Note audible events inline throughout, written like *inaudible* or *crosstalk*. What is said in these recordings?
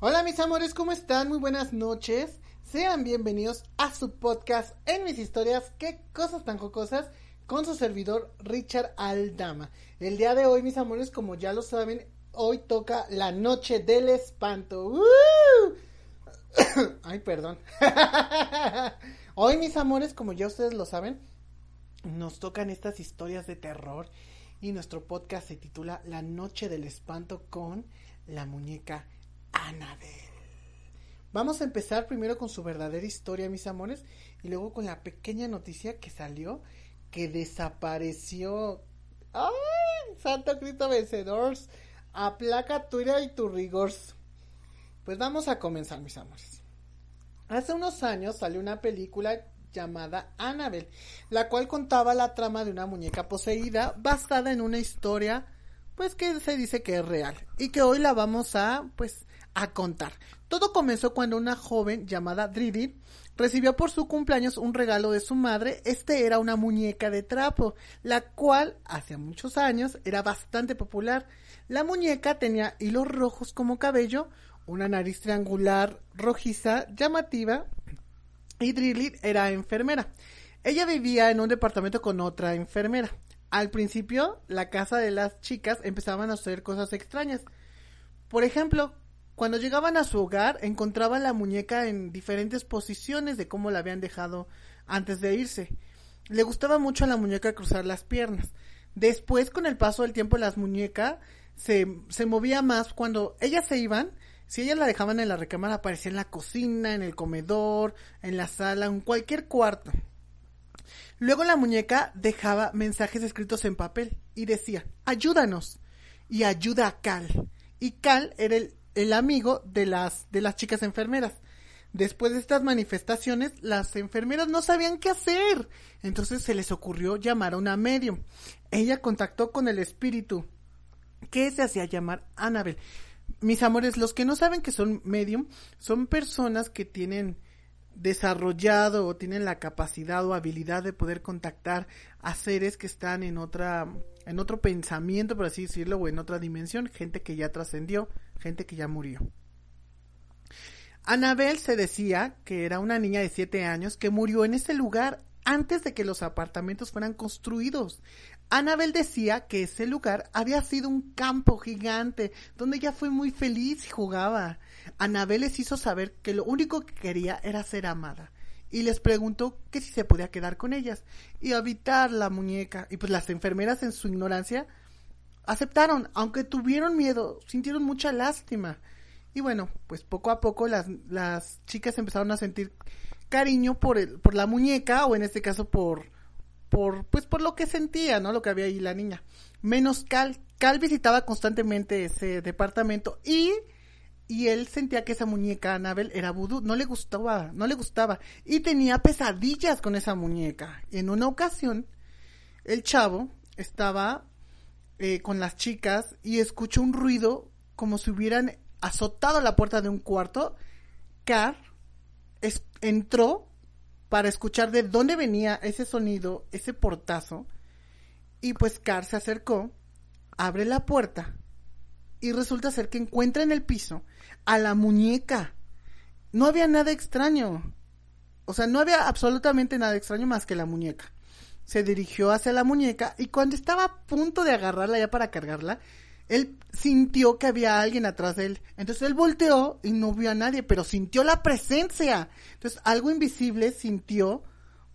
Hola mis amores, ¿cómo están? Muy buenas noches. Sean bienvenidos a su podcast en mis historias, qué cosas tan jocosas, con su servidor Richard Aldama. El día de hoy, mis amores, como ya lo saben, hoy toca la noche del espanto. *coughs* Ay, perdón. *laughs* hoy, mis amores, como ya ustedes lo saben, nos tocan estas historias de terror y nuestro podcast se titula La noche del espanto con la muñeca Annabel. Vamos a empezar primero con su verdadera historia, mis amores, y luego con la pequeña noticia que salió que desapareció. ¡Ay! Santo Cristo vencedor. Aplaca tu ira y tu rigor. Pues vamos a comenzar, mis amores. Hace unos años salió una película llamada Annabel, la cual contaba la trama de una muñeca poseída basada en una historia pues que se dice que es real y que hoy la vamos a pues a contar. Todo comenzó cuando una joven llamada Dridi recibió por su cumpleaños un regalo de su madre. Este era una muñeca de trapo, la cual hace muchos años era bastante popular. La muñeca tenía hilos rojos como cabello, una nariz triangular rojiza llamativa y Dridi era enfermera. Ella vivía en un departamento con otra enfermera. Al principio, la casa de las chicas empezaban a hacer cosas extrañas. Por ejemplo, cuando llegaban a su hogar, encontraban la muñeca en diferentes posiciones de cómo la habían dejado antes de irse. Le gustaba mucho a la muñeca cruzar las piernas. Después, con el paso del tiempo, las muñecas se, se movía más cuando ellas se iban. Si ellas la dejaban en la recámara, aparecía en la cocina, en el comedor, en la sala, en cualquier cuarto. Luego la muñeca dejaba mensajes escritos en papel y decía, ayúdanos y ayuda a Cal. Y Cal era el el amigo de las, de las chicas enfermeras. Después de estas manifestaciones, las enfermeras no sabían qué hacer. Entonces se les ocurrió llamar a una medium. Ella contactó con el espíritu que se hacía llamar Annabel. Mis amores, los que no saben que son medium, son personas que tienen desarrollado o tienen la capacidad o habilidad de poder contactar a seres que están en otra en otro pensamiento, por así decirlo, o en otra dimensión, gente que ya trascendió, gente que ya murió. Anabel se decía que era una niña de siete años que murió en ese lugar antes de que los apartamentos fueran construidos. Anabel decía que ese lugar había sido un campo gigante donde ella fue muy feliz y jugaba. Anabel les hizo saber que lo único que quería era ser amada y les preguntó que si se podía quedar con ellas y habitar la muñeca. Y pues las enfermeras en su ignorancia aceptaron, aunque tuvieron miedo, sintieron mucha lástima. Y bueno, pues poco a poco las, las chicas empezaron a sentir cariño por el, por la muñeca, o en este caso por, por, pues por lo que sentía, ¿no? Lo que había ahí la niña. Menos Cal. Cal visitaba constantemente ese departamento y y él sentía que esa muñeca Anabel era vudú, no le gustaba, no le gustaba y tenía pesadillas con esa muñeca. En una ocasión, el chavo estaba eh, con las chicas y escuchó un ruido como si hubieran azotado la puerta de un cuarto. Car entró para escuchar de dónde venía ese sonido, ese portazo, y pues Car se acercó, abre la puerta y resulta ser que encuentra en el piso a la muñeca. No había nada extraño. O sea, no había absolutamente nada extraño más que la muñeca. Se dirigió hacia la muñeca y cuando estaba a punto de agarrarla ya para cargarla, él sintió que había alguien atrás de él. Entonces él volteó y no vio a nadie, pero sintió la presencia. Entonces algo invisible sintió,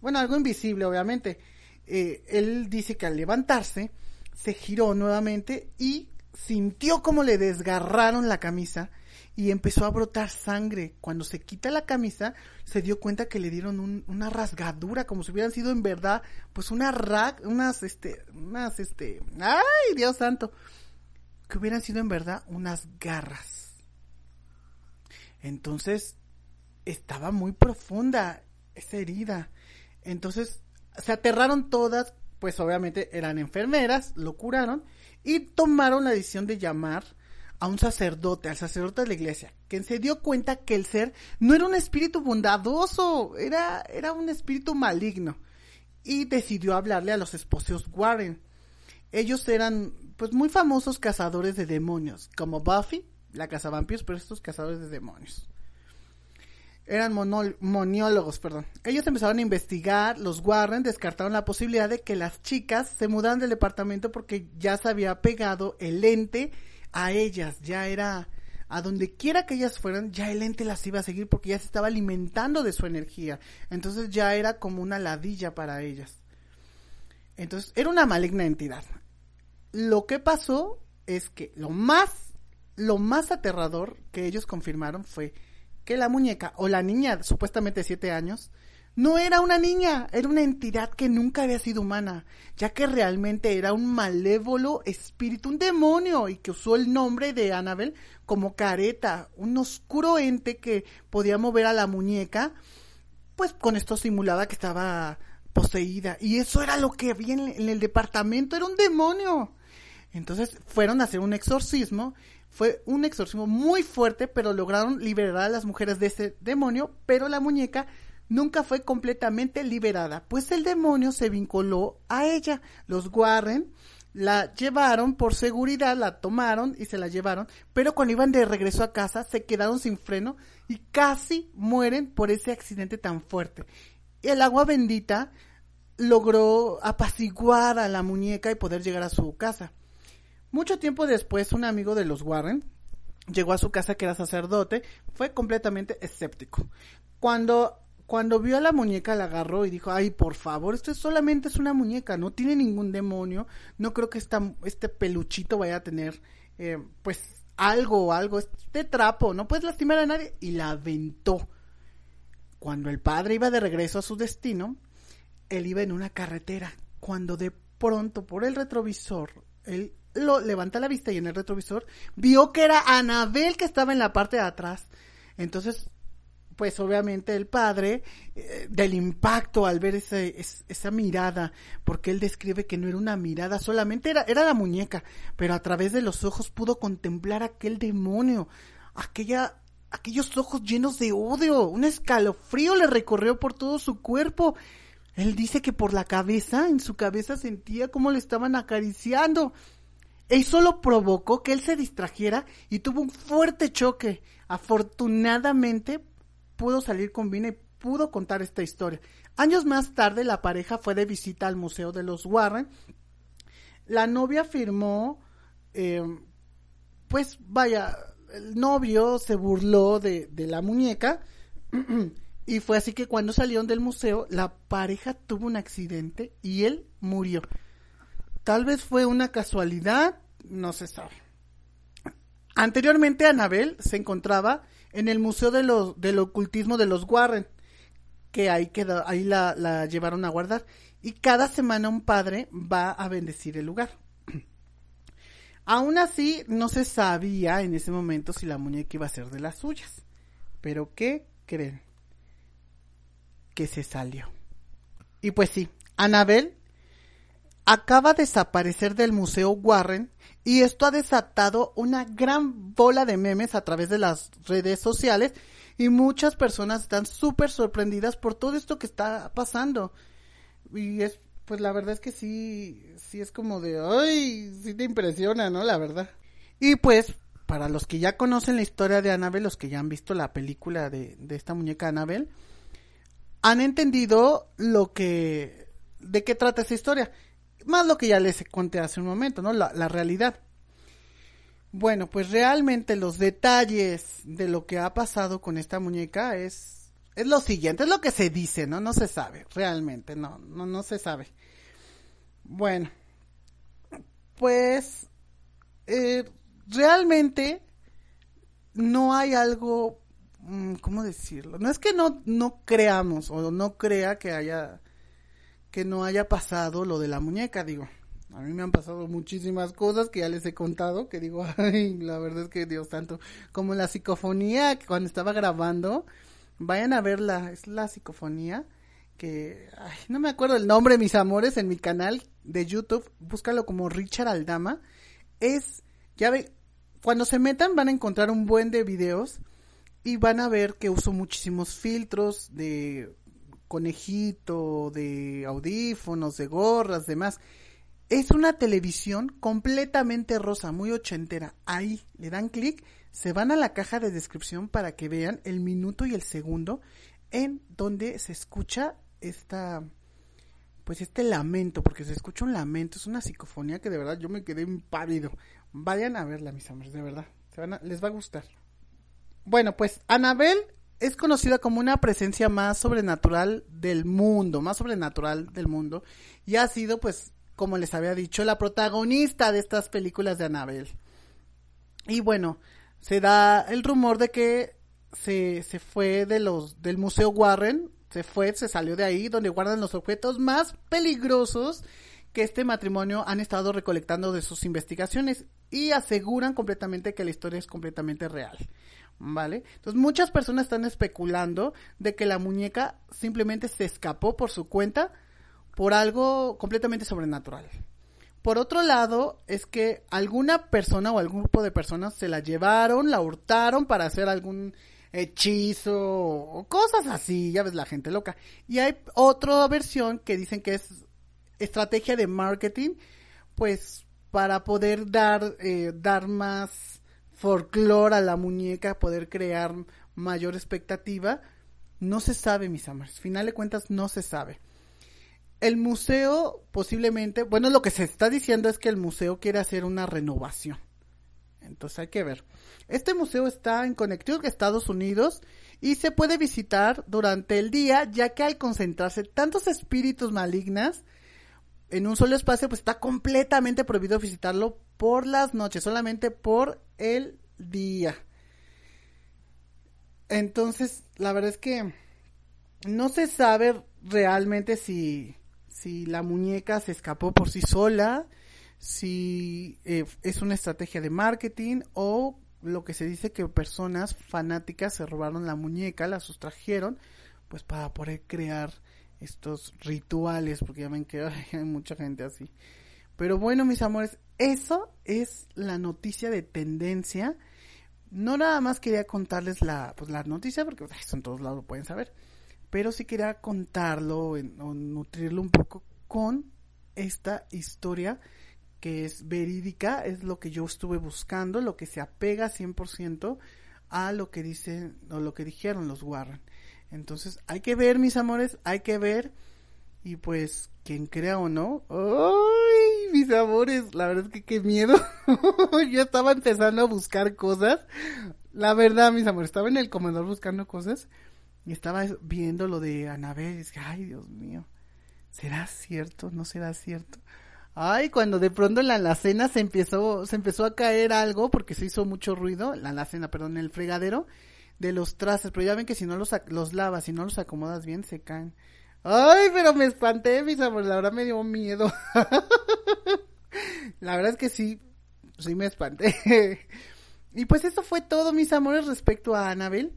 bueno, algo invisible obviamente. Eh, él dice que al levantarse, se giró nuevamente y sintió como le desgarraron la camisa y empezó a brotar sangre. Cuando se quita la camisa, se dio cuenta que le dieron una rasgadura, como si hubieran sido en verdad, pues una rag, unas, este, unas, este, ay, Dios santo, que hubieran sido en verdad unas garras. Entonces, estaba muy profunda esa herida. Entonces, se aterraron todas, pues obviamente eran enfermeras, lo curaron y tomaron la decisión de llamar a un sacerdote, al sacerdote de la iglesia, quien se dio cuenta que el ser no era un espíritu bondadoso, era, era un espíritu maligno. Y decidió hablarle a los esposos Warren. Ellos eran pues muy famosos cazadores de demonios, como Buffy, la cazavampiros, pero estos cazadores de demonios. Eran moniólogos, perdón. Ellos empezaron a investigar, los Warren descartaron la posibilidad de que las chicas se mudaran del departamento porque ya se había pegado el ente a ellas, ya era a donde quiera que ellas fueran, ya el ente las iba a seguir porque ya se estaba alimentando de su energía. Entonces ya era como una ladilla para ellas. Entonces era una maligna entidad. Lo que pasó es que lo más, lo más aterrador que ellos confirmaron fue que la muñeca o la niña, supuestamente de siete años, no era una niña, era una entidad que nunca había sido humana, ya que realmente era un malévolo espíritu, un demonio, y que usó el nombre de Annabel como careta, un oscuro ente que podía mover a la muñeca, pues con esto simulaba que estaba poseída. Y eso era lo que había en el departamento, era un demonio. Entonces fueron a hacer un exorcismo fue un exorcismo muy fuerte, pero lograron liberar a las mujeres de ese demonio, pero la muñeca nunca fue completamente liberada, pues el demonio se vinculó a ella. Los Warren la llevaron por seguridad, la tomaron y se la llevaron, pero cuando iban de regreso a casa se quedaron sin freno y casi mueren por ese accidente tan fuerte. El agua bendita logró apaciguar a la muñeca y poder llegar a su casa. Mucho tiempo después, un amigo de los Warren llegó a su casa que era sacerdote, fue completamente escéptico. Cuando cuando vio a la muñeca la agarró y dijo, ay, por favor, esto solamente es una muñeca, no tiene ningún demonio, no creo que esta, este peluchito vaya a tener, eh, pues, algo algo, este trapo, no puedes lastimar a nadie, y la aventó. Cuando el padre iba de regreso a su destino, él iba en una carretera, cuando de pronto por el retrovisor, él lo levanta la vista y en el retrovisor vio que era Anabel que estaba en la parte de atrás. Entonces, pues obviamente el padre eh, del impacto al ver ese, esa mirada, porque él describe que no era una mirada, solamente era, era la muñeca, pero a través de los ojos pudo contemplar aquel demonio, aquella, aquellos ojos llenos de odio, un escalofrío le recorrió por todo su cuerpo. Él dice que por la cabeza, en su cabeza sentía como le estaban acariciando. Eso lo provocó que él se distrajera y tuvo un fuerte choque. Afortunadamente pudo salir con vida y pudo contar esta historia. Años más tarde la pareja fue de visita al Museo de los Warren. La novia afirmó, em, pues vaya, el novio se burló de, de la muñeca *clears throat* y fue así que cuando salieron del museo la pareja tuvo un accidente y él murió. Tal vez fue una casualidad, no se sabe. Anteriormente Anabel se encontraba en el Museo de del Ocultismo de los Warren, que ahí, quedó, ahí la, la llevaron a guardar. Y cada semana un padre va a bendecir el lugar. *clears throat* Aún así, no se sabía en ese momento si la muñeca iba a ser de las suyas. Pero ¿qué creen? Que se salió. Y pues sí, Anabel acaba de desaparecer del Museo Warren y esto ha desatado una gran bola de memes a través de las redes sociales y muchas personas están súper sorprendidas por todo esto que está pasando. Y es, pues la verdad es que sí, sí es como de, ay, sí te impresiona, ¿no? La verdad. Y pues, para los que ya conocen la historia de Annabelle, los que ya han visto la película de, de esta muñeca Annabelle, han entendido lo que, de qué trata esa historia más lo que ya les conté hace un momento, ¿no? La, la realidad. Bueno, pues realmente los detalles de lo que ha pasado con esta muñeca es, es lo siguiente, es lo que se dice, ¿no? No se sabe, realmente, no, no, no se sabe. Bueno, pues eh, realmente no hay algo, mm, ¿cómo decirlo? No es que no, no creamos o no crea que haya que no haya pasado lo de la muñeca, digo. A mí me han pasado muchísimas cosas que ya les he contado, que digo, *laughs* ay, la verdad es que Dios santo, como la psicofonía que cuando estaba grabando, vayan a verla, es la psicofonía que, ay, no me acuerdo el nombre, mis amores, en mi canal de YouTube, búscalo como Richard Aldama, es, ya ve, cuando se metan van a encontrar un buen de videos y van a ver que uso muchísimos filtros de conejito, de audífonos, de gorras, demás. Es una televisión completamente rosa, muy ochentera. Ahí le dan clic, se van a la caja de descripción para que vean el minuto y el segundo en donde se escucha esta pues este lamento, porque se escucha un lamento, es una psicofonía que de verdad yo me quedé impávido. Vayan a verla, mis amores, de verdad, les va a gustar. Bueno, pues Anabel es conocida como una presencia más sobrenatural del mundo, más sobrenatural del mundo, y ha sido, pues, como les había dicho, la protagonista de estas películas de Anabel. Y bueno, se da el rumor de que se, se fue de los, del Museo Warren, se fue, se salió de ahí, donde guardan los objetos más peligrosos que este matrimonio han estado recolectando de sus investigaciones y aseguran completamente que la historia es completamente real. ¿Vale? Entonces muchas personas están especulando de que la muñeca simplemente se escapó por su cuenta por algo completamente sobrenatural. Por otro lado, es que alguna persona o algún grupo de personas se la llevaron, la hurtaron para hacer algún hechizo o cosas así, ya ves la gente loca. Y hay otra versión que dicen que es estrategia de marketing, pues para poder dar, eh, dar más folclore a la muñeca, poder crear mayor expectativa. No se sabe, mis amores. Final de cuentas, no se sabe el museo posiblemente, bueno, lo que se está diciendo es que el museo quiere hacer una renovación. Entonces hay que ver. Este museo está en Connecticut, Estados Unidos, y se puede visitar durante el día, ya que al concentrarse tantos espíritus malignas en un solo espacio, pues está completamente prohibido visitarlo por las noches, solamente por el día. Entonces, la verdad es que no se sabe realmente si si la muñeca se escapó por sí sola, si eh, es una estrategia de marketing o lo que se dice que personas fanáticas se robaron la muñeca, la sustrajeron, pues para poder crear estos rituales, porque ya ven que *laughs* mucha gente así. Pero bueno, mis amores, eso es la noticia de tendencia. No nada más quería contarles la, pues, la noticia, porque pues, en todos lados lo pueden saber pero sí quería contarlo o nutrirlo un poco con esta historia que es verídica, es lo que yo estuve buscando, lo que se apega 100% a lo que dicen o lo que dijeron los Warren. Entonces, hay que ver, mis amores, hay que ver y pues quien crea o no, ¡ay, mis amores! La verdad es que qué miedo. *laughs* yo estaba empezando a buscar cosas. La verdad, mis amores, estaba en el comedor buscando cosas y estaba viendo lo de Anabel y dije, ay, Dios mío, ¿será cierto? ¿No será cierto? Ay, cuando de pronto en la alacena se empezó, se empezó a caer algo porque se hizo mucho ruido, la alacena, perdón, el fregadero de los trastes, pero ya ven que si no los, los lavas, si no los acomodas bien, se caen. Ay, pero me espanté, mis amores, la verdad me dio miedo. *laughs* la verdad es que sí, sí me espanté. *laughs* y pues eso fue todo, mis amores, respecto a Anabel.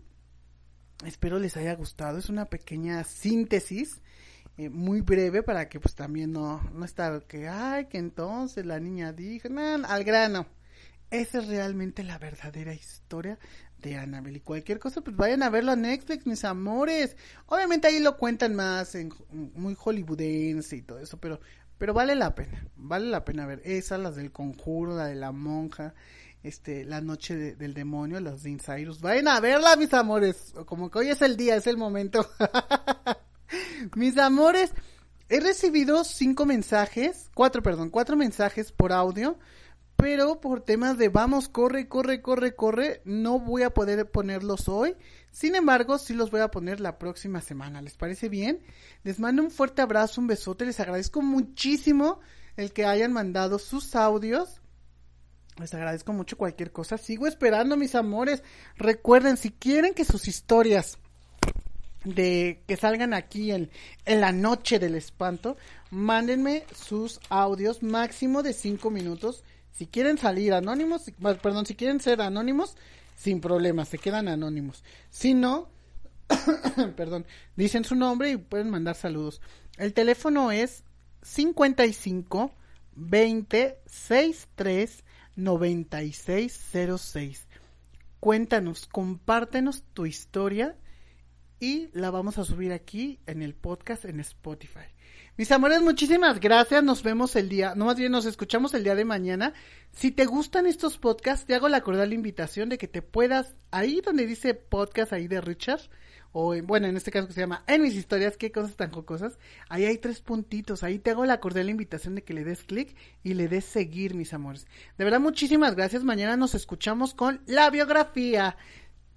Espero les haya gustado. Es una pequeña síntesis eh, muy breve para que pues también no, no estar que, ay, que entonces la niña dijo, al grano. Esa es realmente la verdadera historia de Annabelle. Y cualquier cosa, pues vayan a verlo a Netflix, mis amores. Obviamente ahí lo cuentan más, en, muy hollywoodense y todo eso, pero, pero vale la pena. Vale la pena ver. Esas, las del conjuro, la de la monja este, La Noche del Demonio, las de Insirus. Vayan a verla, mis amores. Como que hoy es el día, es el momento. *laughs* mis amores, he recibido cinco mensajes, cuatro, perdón, cuatro mensajes por audio, pero por temas de vamos, corre, corre, corre, corre, no voy a poder ponerlos hoy. Sin embargo, sí los voy a poner la próxima semana. ¿Les parece bien? Les mando un fuerte abrazo, un besote. Les agradezco muchísimo el que hayan mandado sus audios. Les agradezco mucho cualquier cosa. Sigo esperando, mis amores. Recuerden, si quieren que sus historias de que salgan aquí en, en la noche del espanto, mándenme sus audios máximo de cinco minutos. Si quieren salir anónimos, perdón, si quieren ser anónimos, sin problema, se quedan anónimos. Si no, *coughs* perdón, dicen su nombre y pueden mandar saludos. El teléfono es 55 20 63 9606. Cuéntanos, compártenos tu historia y la vamos a subir aquí en el podcast en Spotify. Mis amores, muchísimas gracias. Nos vemos el día, no más bien nos escuchamos el día de mañana. Si te gustan estos podcasts, te hago la cordial invitación de que te puedas, ahí donde dice podcast ahí de Richard, o bueno, en este caso que se llama En mis historias, qué cosas tan jocosas, ahí hay tres puntitos, ahí te hago la cordial invitación de que le des clic y le des seguir, mis amores. De verdad, muchísimas gracias. Mañana nos escuchamos con la biografía.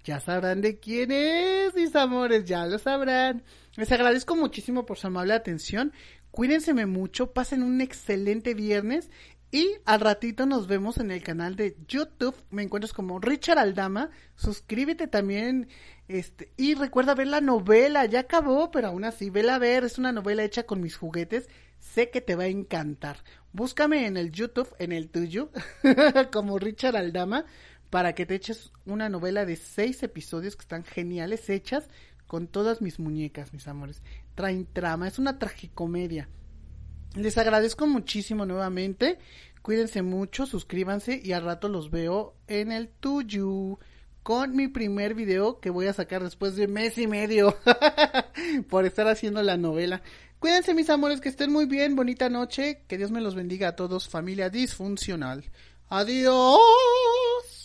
Ya sabrán de quién es, mis amores, ya lo sabrán. Les agradezco muchísimo por su amable atención. Cuídense mucho, pasen un excelente viernes y al ratito nos vemos en el canal de YouTube. Me encuentras como Richard Aldama. Suscríbete también. Este, y recuerda ver la novela. Ya acabó, pero aún así, vela a ver. Es una novela hecha con mis juguetes. Sé que te va a encantar. Búscame en el YouTube, en el tuyo, *laughs* como Richard Aldama, para que te eches una novela de seis episodios que están geniales, hechas con todas mis muñecas, mis amores. Traen trama, es una tragicomedia. Les agradezco muchísimo nuevamente. Cuídense mucho, suscríbanse y al rato los veo en el tuyo con mi primer video que voy a sacar después de mes y medio *laughs* por estar haciendo la novela. Cuídense mis amores, que estén muy bien, bonita noche, que Dios me los bendiga a todos, familia disfuncional. Adiós.